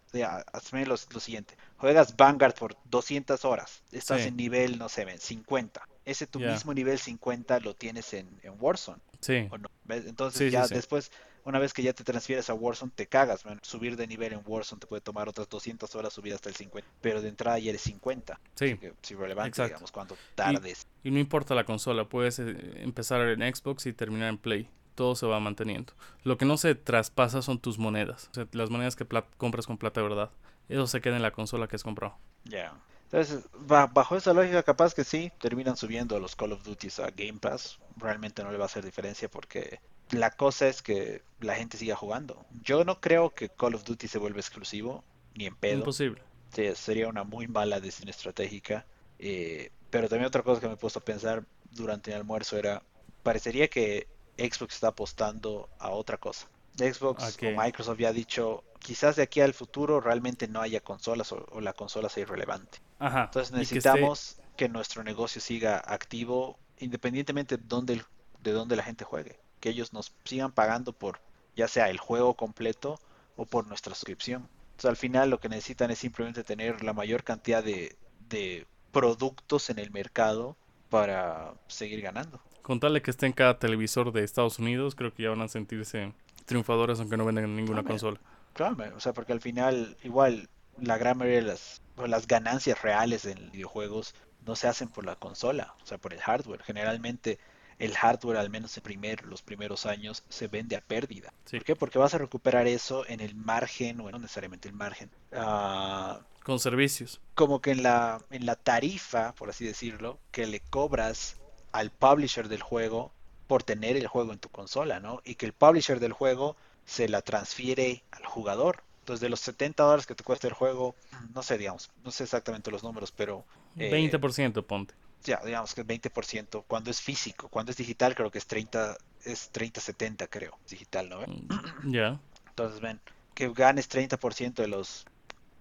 hazme lo, lo, siguiente. Juegas Vanguard por 200 horas. Estás en nivel, no sé, 50. Ese tu mismo nivel 50 lo tienes en, en Warzone. Sí. Entonces ya después, una vez que ya te transfieres a Warzone, te cagas, Subir de nivel en Warzone te puede tomar otras 200 horas subir hasta el 50. Pero de entrada ya eres 50. Sí. digamos, cuánto tardes. Y, no importa la consola, puedes eh, empezar en Xbox y terminar en Play. Todo se va manteniendo. Lo que no se traspasa son tus monedas. O sea, las monedas que compras con plata de verdad. Eso se queda en la consola que has comprado. Ya. Entonces, bajo esa lógica, capaz que sí, terminan subiendo los Call of Duty a Game Pass. Realmente no le va a hacer diferencia porque la cosa es que la gente siga jugando. Yo no creo que Call of Duty se vuelva exclusivo, ni en pedo. Imposible. Sí, sería una muy mala decisión estratégica. Eh, pero también otra cosa que me he puesto a pensar durante el almuerzo era, parecería que Xbox está apostando a otra cosa. Xbox o Microsoft ya ha dicho, quizás de aquí al futuro realmente no haya consolas o, la consola sea irrelevante. Entonces necesitamos que, nuestro negocio siga activo independientemente de dónde, de dónde la gente juegue. Que ellos nos sigan pagando por ya sea el juego completo o por nuestra suscripción. Entonces al final lo que necesitan es simplemente tener la mayor cantidad de, de productos en el mercado para seguir ganando. Contarle que esté en cada televisor de Estados Unidos, creo que ya van a sentirse triunfadores aunque no vendan ninguna consola. Claro, o sea, porque al final, igual, la gran mayoría de las, las ganancias reales en videojuegos no se hacen por la consola, o sea, por el hardware. Generalmente el hardware, al menos en primer, los primeros años, se vende a pérdida. ¿Por qué? Porque vas a recuperar eso en el margen, o no necesariamente el margen. Uh, Con servicios. Como que en la, en la tarifa, por así decirlo, que le cobras al publisher del juego por tener el juego en tu consola, ¿no? Y que el publisher del juego se la transfiere al jugador. Entonces, de los 70 dólares que te cuesta el juego, no sé, digamos, no sé exactamente los números, pero... 20% eh, ponte. Ya, digamos que 20% cuando es físico. Cuando es digital, creo que es 30, es 30-70, creo. digital, ¿no? Mm, ya. Entonces, ven, que ganes 30% de los...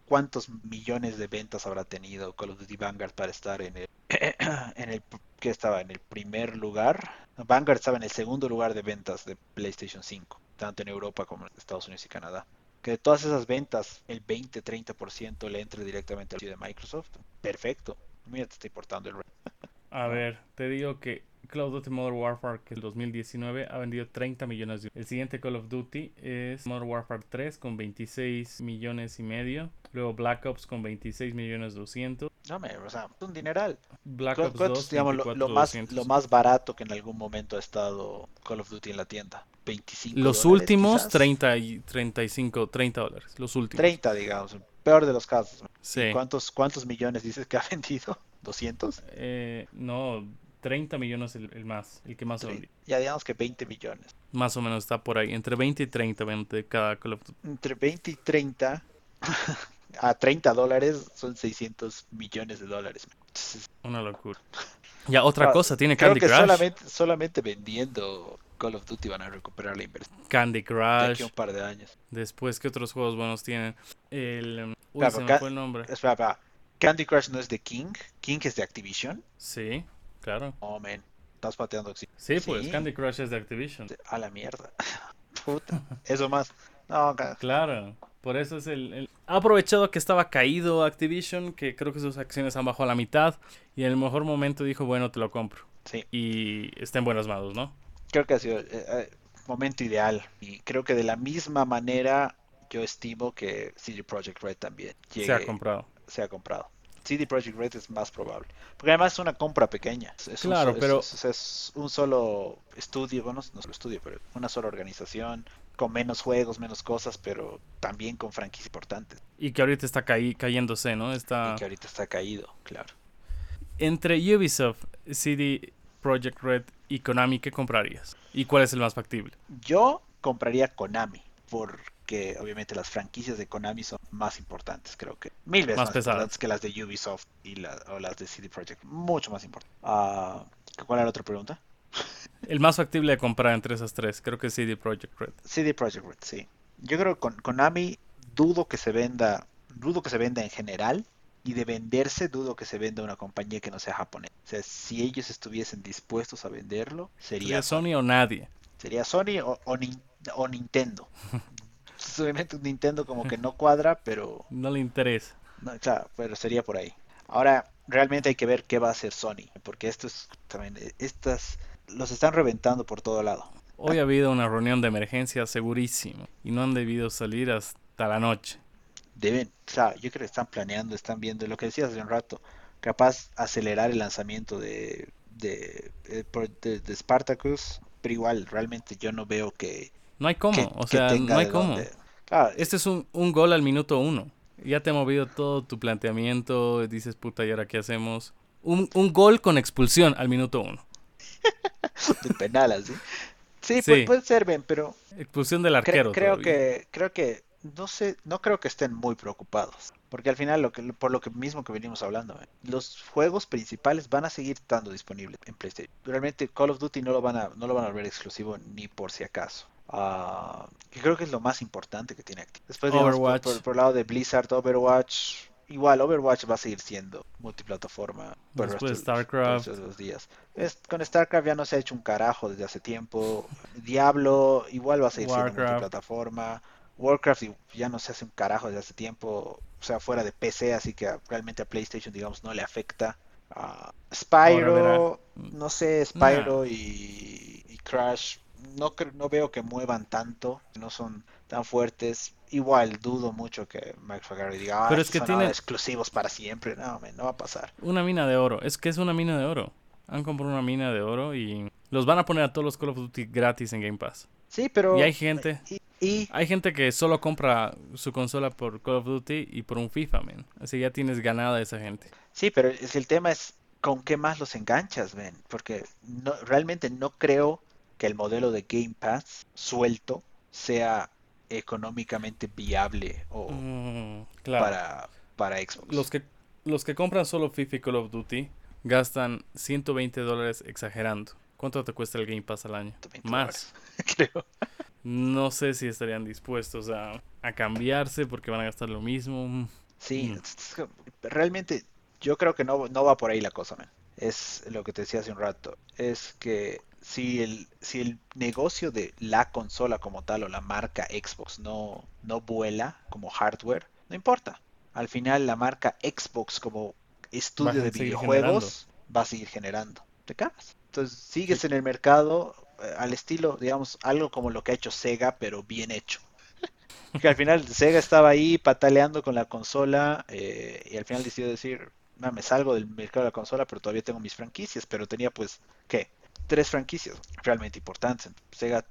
¿Cuántos millones de ventas habrá tenido Call of Duty Vanguard para estar en el... en el que estaba en el primer lugar? Vanguard estaba en el segundo lugar de ventas de PlayStation 5 tanto en Europa como en Estados Unidos y Canadá. Que de todas esas ventas, el 20-30% le entre directamente al sitio de Microsoft. Perfecto. Mira, te está importando el A ver, te digo que Call of Duty Modern Warfare, que el 2019 ha vendido 30 millones de El siguiente Call of Duty es Modern Warfare 3 con 26 millones y medio. Luego Black Ops con 26 millones 200. No, me, o sea, un dineral. Black ¿Cu- Ops ¿Cuántos, 2, digamos, lo, 24, lo más, 200. lo más barato que en algún momento ha estado Call of Duty en la tienda? 25 Los dólares, últimos quizás. 30 y 35, 30 dólares. Los últimos. 30, digamos, peor de los casos. Sí. ¿Cuántos, ¿Cuántos millones dices que ha vendido? ¿200? Eh, no, 30 millones el, el más, el que más ha vendido. Ya digamos que 20 millones. Más o menos está por ahí. Entre 20 y 30 vende cada Call of Duty. Entre 20 y 30 a 30 dólares son 600 millones de dólares. Una locura. Ya, otra Ah, cosa, tiene Creo Candy que Crush. solamente, solamente vendiendo Call of Duty van a recuperar la inversión Candy de aquí Crush. a un par de años. Después, ¿qué otros juegos buenos tienen? El. Uy, se me fue el nombre. Espera, espera. Candy Crush no es de King. King es de Activision. Sí, claro. Oh, man. Estás pateando oxi- Sí, pues Sí. Candy Crush es de Activision. A la mierda. Puta. Eso más. No, Claro, por eso es el, el- Ha aprovechado que estaba caído Activision, que creo que sus acciones han bajado a la mitad, y en el mejor momento dijo, bueno, te lo compro. sí. Y está en buenas manos, ¿no? Creo que ha sido el momento ideal. Y creo que de la misma manera yo estimo que CD Projekt Red también llegue, Se ha comprado. sea comprado. CD Projekt Red es más probable. Porque además es una compra pequeña. Es, es un Claro, es- pero- es, es un solo estudio, bueno, no solo estudio, pero una sola organización, con menos juegos, menos cosas, pero también con franquicias importantes. Y que ahorita está caí- cayéndose, ¿no? Está Y que ahorita está caído, claro. entre Ubisoft, CD Projekt Red y Konami, ¿qué comprarías? ¿Y cuál es el más factible? Yo compraría Konami, porque obviamente las franquicias de Konami son más importantes, creo que. Mil veces Más más, importantes que las de Ubisoft y la- o las de CD Projekt. Mucho más importantes. Ah, ¿Cuál era la otra pregunta? El más factible de comprar entre esas tres, creo que es CD Projekt Red. CD Projekt Red, sí. Yo creo que con Konami dudo que se venda, dudo que se venda en general. Y de venderse, dudo que se venda una compañía que no sea japonesa. O sea, si ellos estuviesen dispuestos a venderlo, sería ¿Sería Sony o nadie? Sería Sony o, o Nin- o Nintendo. Obviamente Nintendo como que no cuadra, pero No le interesa. no, claro, pero sería por ahí. Ahora, realmente hay que ver qué va a hacer Sony, porque esto es también eh, estas los están reventando por todo lado. Hoy ha habido una reunión de emergencia segurísimo y no han debido salir hasta la noche. Deben, o sea, yo creo que están planeando, están viendo lo que decías hace un rato, capaz acelerar el lanzamiento de de, eh, de, de Spartacus, pero igual realmente yo no veo que, No hay cómo, que- o sea, no hay cómo. Claro, Este es un, un gol al minuto uno. Ya te ha movido todo tu planteamiento, dices, puta, ¿y ahora qué hacemos? Un, un gol con expulsión al minuto uno. de penal así. Sí, Sí. pu- puede ser, Ben, pero Expulsión del Cre- arquero. creo todavía. que creo que no sé no creo que estén muy preocupados porque al final lo que por lo que mismo que venimos hablando ¿eh? los juegos principales van a seguir estando disponibles en PlayStation realmente Call of Duty no lo van a no lo van a volver exclusivo ni por si acaso que creo que es lo más importante que tiene Activision después digamos, por, Overwatch. por, por el lado de Blizzard Overwatch igual Overwatch va a seguir siendo multiplataforma por Después el StarCraft. resto los días es- con StarCraft ya no se ha hecho un carajo desde hace tiempo. Diablo igual va a seguir siendo multiplataforma. Warcraft y- ya no se hace un carajo desde hace tiempo, o sea, fuera de PC, así que realmente a PlayStation, digamos, no le afecta. a Spyro, no sé, Spyro y, y Crash, no, no veo que muevan tanto, no son tan fuertes. Igual dudo mucho que Mike Fagari diga, ah, Pero es que son tiene- exclusivos para siempre. No, man, no va a pasar. Una mina de oro. Es que es una mina de oro. Han comprado una mina de oro y los van a poner a todos los Call of Duty gratis en Game Pass. Sí, pero... Y hay gente, y- y hay gente que solo compra su consola por Call of Duty y por un FIFA, man. Así ya tienes ganada esa gente. Sí, pero es el tema es con qué más los enganchas, ven, porque no, realmente no creo que el modelo de Game Pass suelto sea económicamente viable o Mm, claro. para, para Xbox. Los que, los que compran solo FIFA y Call of Duty gastan 120 dólares exagerando. ¿Cuánto te cuesta el Game Pass al año? 120 Más. creo. No sé si estarían dispuestos a, a cambiarse porque van a gastar lo mismo. Sí, Mm. realmente yo creo que no, no va por ahí la cosa, man. Es lo que te decía hace un rato. Es que si el, si el negocio de la consola como tal o la marca Xbox no, no vuela como hardware, no importa. Al final la marca Xbox como estudio de videojuegos va a seguir generando. Te cagas. Entonces sigues en el mercado al estilo, digamos, algo como lo que ha hecho Sega, pero bien hecho. que al final Sega estaba ahí pataleando con la consola eh, y al final decidió decir, no, me salgo del mercado de la consola, pero todavía tengo mis franquicias, pero tenía pues, ¿qué? Tres franquicias realmente importantes. Sega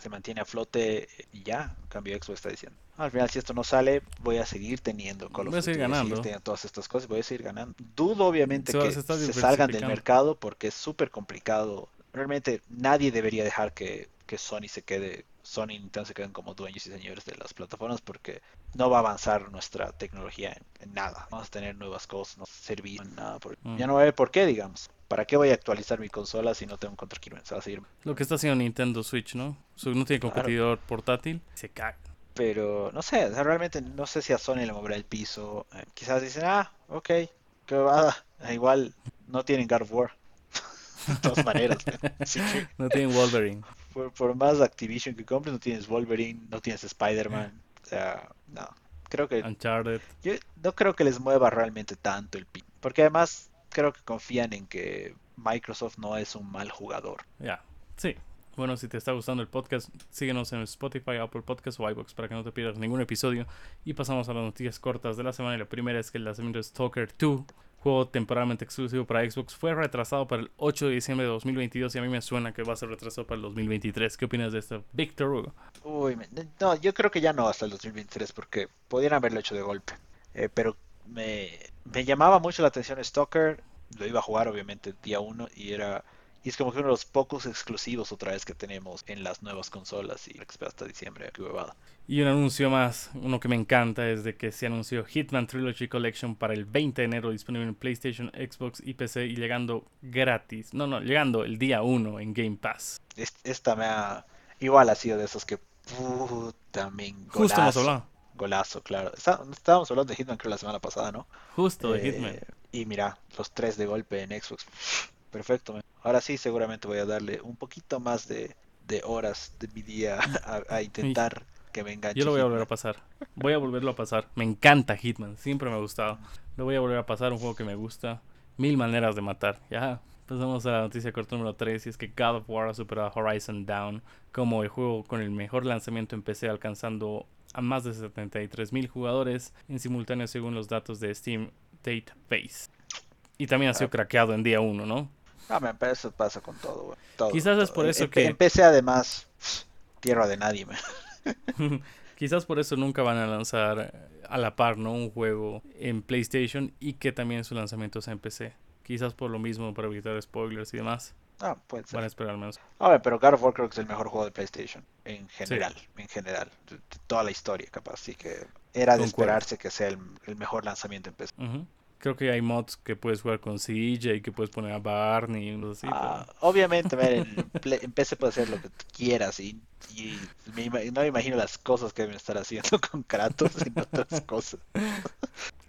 se mantiene a flote y ya, cambio Xbox está diciendo. Al final, si esto no sale, voy a seguir teniendo Call of Voy a seguir ganando. todas estas cosas, voy a seguir ganando. Dudo, obviamente, que se, salgan del mercado porque es súper complicado. Realmente nadie debería dejar que, que Sony se quede Sony y Nintendo se queden como dueños y señores de las plataformas porque no va a avanzar nuestra tecnología en, nada. Vamos a tener nuevas cosas, no servir en nada. Mm. Ya no va a haber por qué, digamos. ¿Para qué voy a actualizar mi consola si no tengo un va a seguir. Lo que está haciendo Nintendo Switch, ¿no? No tiene competidor portátil, se cae. Pero no sé, realmente no sé si a Sony le moverá el piso. Eh, quizás dicen, ah, ok, que va, igual no tienen God of War. de todas maneras. No tienen Wolverine. Por, más Activision que compres, no tienes Wolverine, no tienes Spider-Man. O sea, no. Creo que. Uncharted. Yo no creo que les mueva realmente tanto el piso. Porque además creo que confían en que Microsoft no es un mal jugador. Ya, sí. Bueno, si te está gustando el podcast, síguenos en Spotify, Apple Podcasts o iBox para que no te pierdas ningún episodio. Y pasamos a las noticias cortas de la semana. Y la primera es que el lanzamiento de Stalker 2, juego temporalmente exclusivo para Xbox, fue retrasado para el 8 de diciembre de 2022 y a mí me suena que va a ser retrasado para el 2023. ¿Qué opinas de esto, Victor Hugo? Uy, no, yo creo que ya no hasta el 2023 porque podrían haberlo hecho de golpe. Eh, pero me, me llamaba mucho la atención Stalker. Lo iba a jugar obviamente día 1 y era y es como que uno de los pocos exclusivos otra vez que tenemos en las nuevas consolas y hasta diciembre, qué huevada. Y un anuncio más, uno que me encanta, es de que se anunció Hitman Trilogy Collection para el 20 de enero disponible en PlayStation, Xbox y PC y llegando gratis. No, no, llegando el día 1 en Game Pass. Esta me ha... Igual ha sido de esos que... Puta, me golazo. Justo hemos hablado. Golazo, claro. estábamos hablando de Hitman creo la semana pasada, ¿no? Justo de Hitman. Eh, y mira, los tres de golpe en Xbox. Perfecto. Ahora sí, seguramente voy a darle un poquito más de, horas de mi día a, intentar que me enganche. Yo lo voy a volver a pasar. Voy a volverlo a pasar. Me encanta Hitman. Siempre me ha gustado. Lo voy a volver a pasar. Un juego que me gusta. Mil maneras de matar. Ya. Pasamos a la noticia corta número 3 y es que God of War ha superado a Horizon Down como el juego con el mejor lanzamiento en PC alcanzando a más de 73 mil jugadores en simultáneo según los datos de Steam Database. Y también ha sido ah. craqueado en día 1, ¿no? Ah, me eso pasa con todo, Quizás es por eso que... Empecé además tierra de nadie, Quizás por eso nunca van a lanzar a la par, ¿no? Un juego en PlayStation y que también su lanzamiento sea en PC. Quizás por lo mismo, para evitar spoilers y demás. Ah, puede ser. Van a esperar menos. A ver, pero God of War creo que es el mejor juego de PlayStation. En general, en general. toda la historia, capaz. Así que era de esperarse que sea el, mejor lanzamiento en PC. Creo que hay mods que puedes jugar con CJ, que puedes poner a Barney y así. Ah, obviamente, en PC puede hacer lo que quieras y, no me imagino las cosas que deben estar haciendo con Kratos y otras cosas.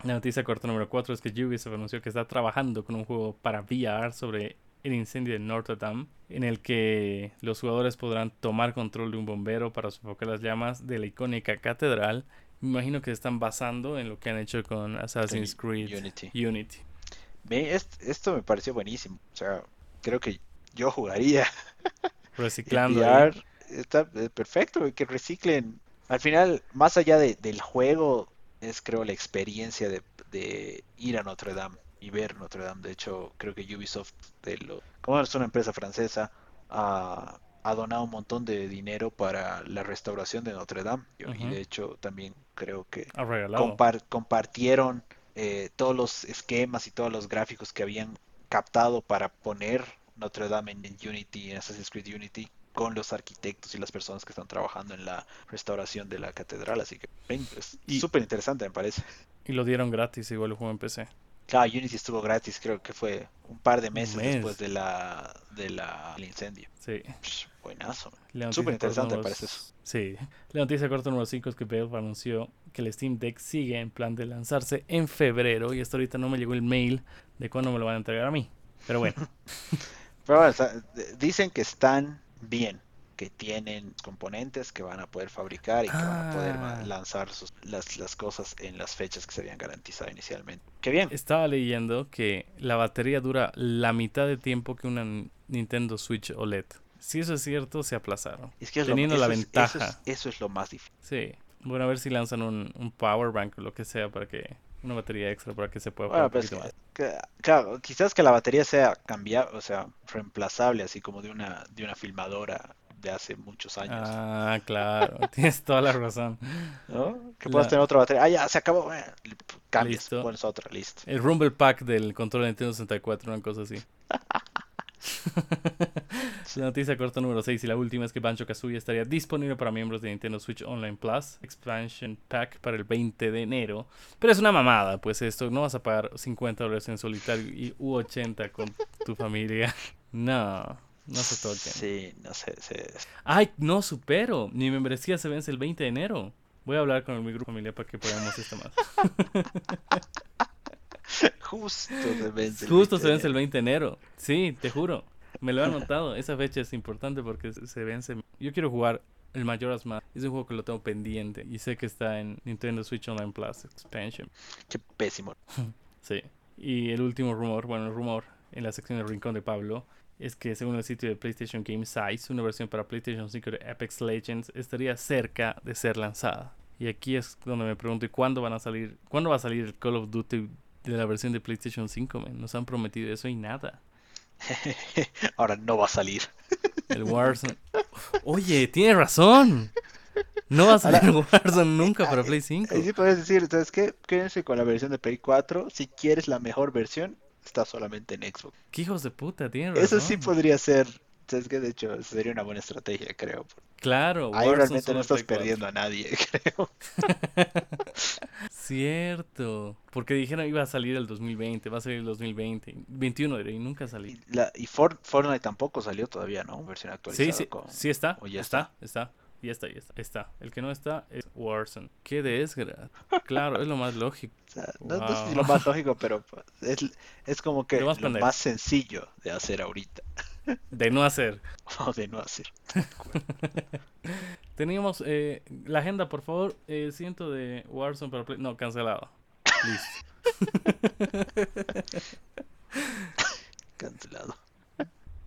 La noticia corta número 4 es que Ubisoft anunció que está trabajando con un juego para VR sobre el incendio de Notre Dame, en el que los jugadores podrán tomar control de un bombero para sofocar las llamas de la icónica catedral me imagino que se están basando en lo que han hecho con Assassin's Creed Unity. Unity. esto me pareció buenísimo. O sea, creo que yo jugaría. Reciclando. está eh, perfecto, que reciclen. Al final, más allá del juego, es creo la experiencia de, ir a Notre Dame y ver Notre Dame. De hecho, creo que Ubisoft, de lo, como es una empresa francesa, ha, ha donado un montón de dinero para la restauración de Notre Dame. Y de hecho también creo que compartieron eh, todos los esquemas y todos los gráficos que habían captado para poner Notre Dame en Unity, en Assassin's Creed Unity, con los arquitectos y las personas que están trabajando en la restauración de la catedral. Así que es súper interesante, me parece. Y lo dieron gratis, igual el juego en PC. Claro, Unity estuvo gratis, creo que fue un par de meses después de la, de la, del incendio. Sí. buenazo. Súper interesante, parece eso. Sí. La noticia corta número 5 es que Valve anunció que el Steam Deck sigue en plan de lanzarse en febrero y hasta ahorita no me llegó el mail de cuándo me lo van a entregar a mí. Pero bueno. Pero bueno, dicen que están bien que tienen componentes que van a poder fabricar y que van a poder ah. lanzar las, las cosas en las fechas que se habían garantizado inicialmente. Qué bien. Estaba leyendo que la batería dura la mitad de tiempo que una Nintendo Switch OLED. Si eso es cierto, se aplazaron. Es que es Teniendo lo, la es- ventaja. eso, es, eso es lo más difícil. Sí. Bueno, a ver si lanzan un, un power bank o lo que sea para que. Una batería extra para que se pueda Bueno, pues, que- claro, quizás que la batería sea cambiada, o sea, reemplazable, así como de una, de una filmadora de hace muchos años. Ah, claro. Tienes toda la razón. ¿no? Que la- puedas tener otra batería. Ah, ya, se acabó. cambias, Listo. pones otra, listo. El Rumble Pack del control de Nintendo 64, una cosa así. La noticia corta número 6 y la última es que Banjo Kazooie estaría disponible para miembros de Nintendo Switch Online Plus Expansion Pack para el 20 de enero. Pero es una mamada, pues esto no vas a pagar 50 dólares en solitario y u 80 con tu familia. No, no se toquen. Sí, no sé, se- Ay, no supero. Mi membresía se vence el 20 de enero. Voy a hablar con mi grupo familiar para que podamos esto más. Justo se vence. el Justo 20 se de vence el enero. 20 de enero. Sí, te juro. Me lo he anotado. Esa fecha es importante porque se- se vence. Yo quiero jugar el Majora's Mask. Es un juego que lo tengo pendiente y sé que está en Nintendo Switch Online Plus Expansion. Qué pésimo. Sí. Y el último rumor, bueno, el rumor en la sección del Rincón de Pablo es que según el sitio de PlayStation Game Size, una versión para PlayStation 5 de Apex Legends estaría cerca de ser lanzada. Y aquí es donde me pregunto, ¿y cuándo van a salir? ¿Cuándo va a salir el Call of Duty de la versión de PlayStation 5? man? Nos han prometido eso y nada. Ahora no va a salir. El Warzone. Oye, tienes razón. No va a salir Warzone nunca para Play 5. Ahí sí puedes decir, ¿sabes qué? Quédense con la versión de Play 4. Si quieres la mejor versión, está solamente en Xbox. Qué hijos de puta, tienes razón. Eso sí podría ser. ¿Sabes qué? De hecho, sería una buena estrategia, creo. Claro, Ahí Warzone realmente no estás Play 4. perdiendo a nadie, creo. Cierto. Porque dijeron iba a salir el 2020, va a salir el 2020, 21 diré, y nunca salió. Y, la, y For- Fortnite tampoco salió todavía, ¿no? Versión Sí, actualizada. sí, con- sí está, o ya está, está, ya está, ya está, está. El que no está es Warzone. Qué desgracia. Claro, es lo más lógico. o sea, no, no sé si Wow. lo más lógico, pero pues, es, es como que Lo más lo más sencillo de hacer ahorita. De no hacer. O de no hacer. Teníamos eh, la agenda, por favor. Eh, ciento de Warzone para Play. No, cancelado. Listo. Cancelado.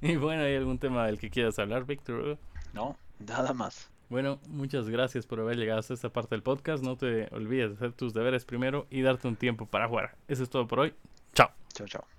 Y bueno, ¿hay algún tema del que quieras hablar, Víctor? No, nada más. Bueno, muchas gracias por haber llegado hasta esta parte del podcast. No te olvides de hacer tus deberes primero y darte un tiempo para jugar. Eso es todo por hoy. Chao. Chao, chao.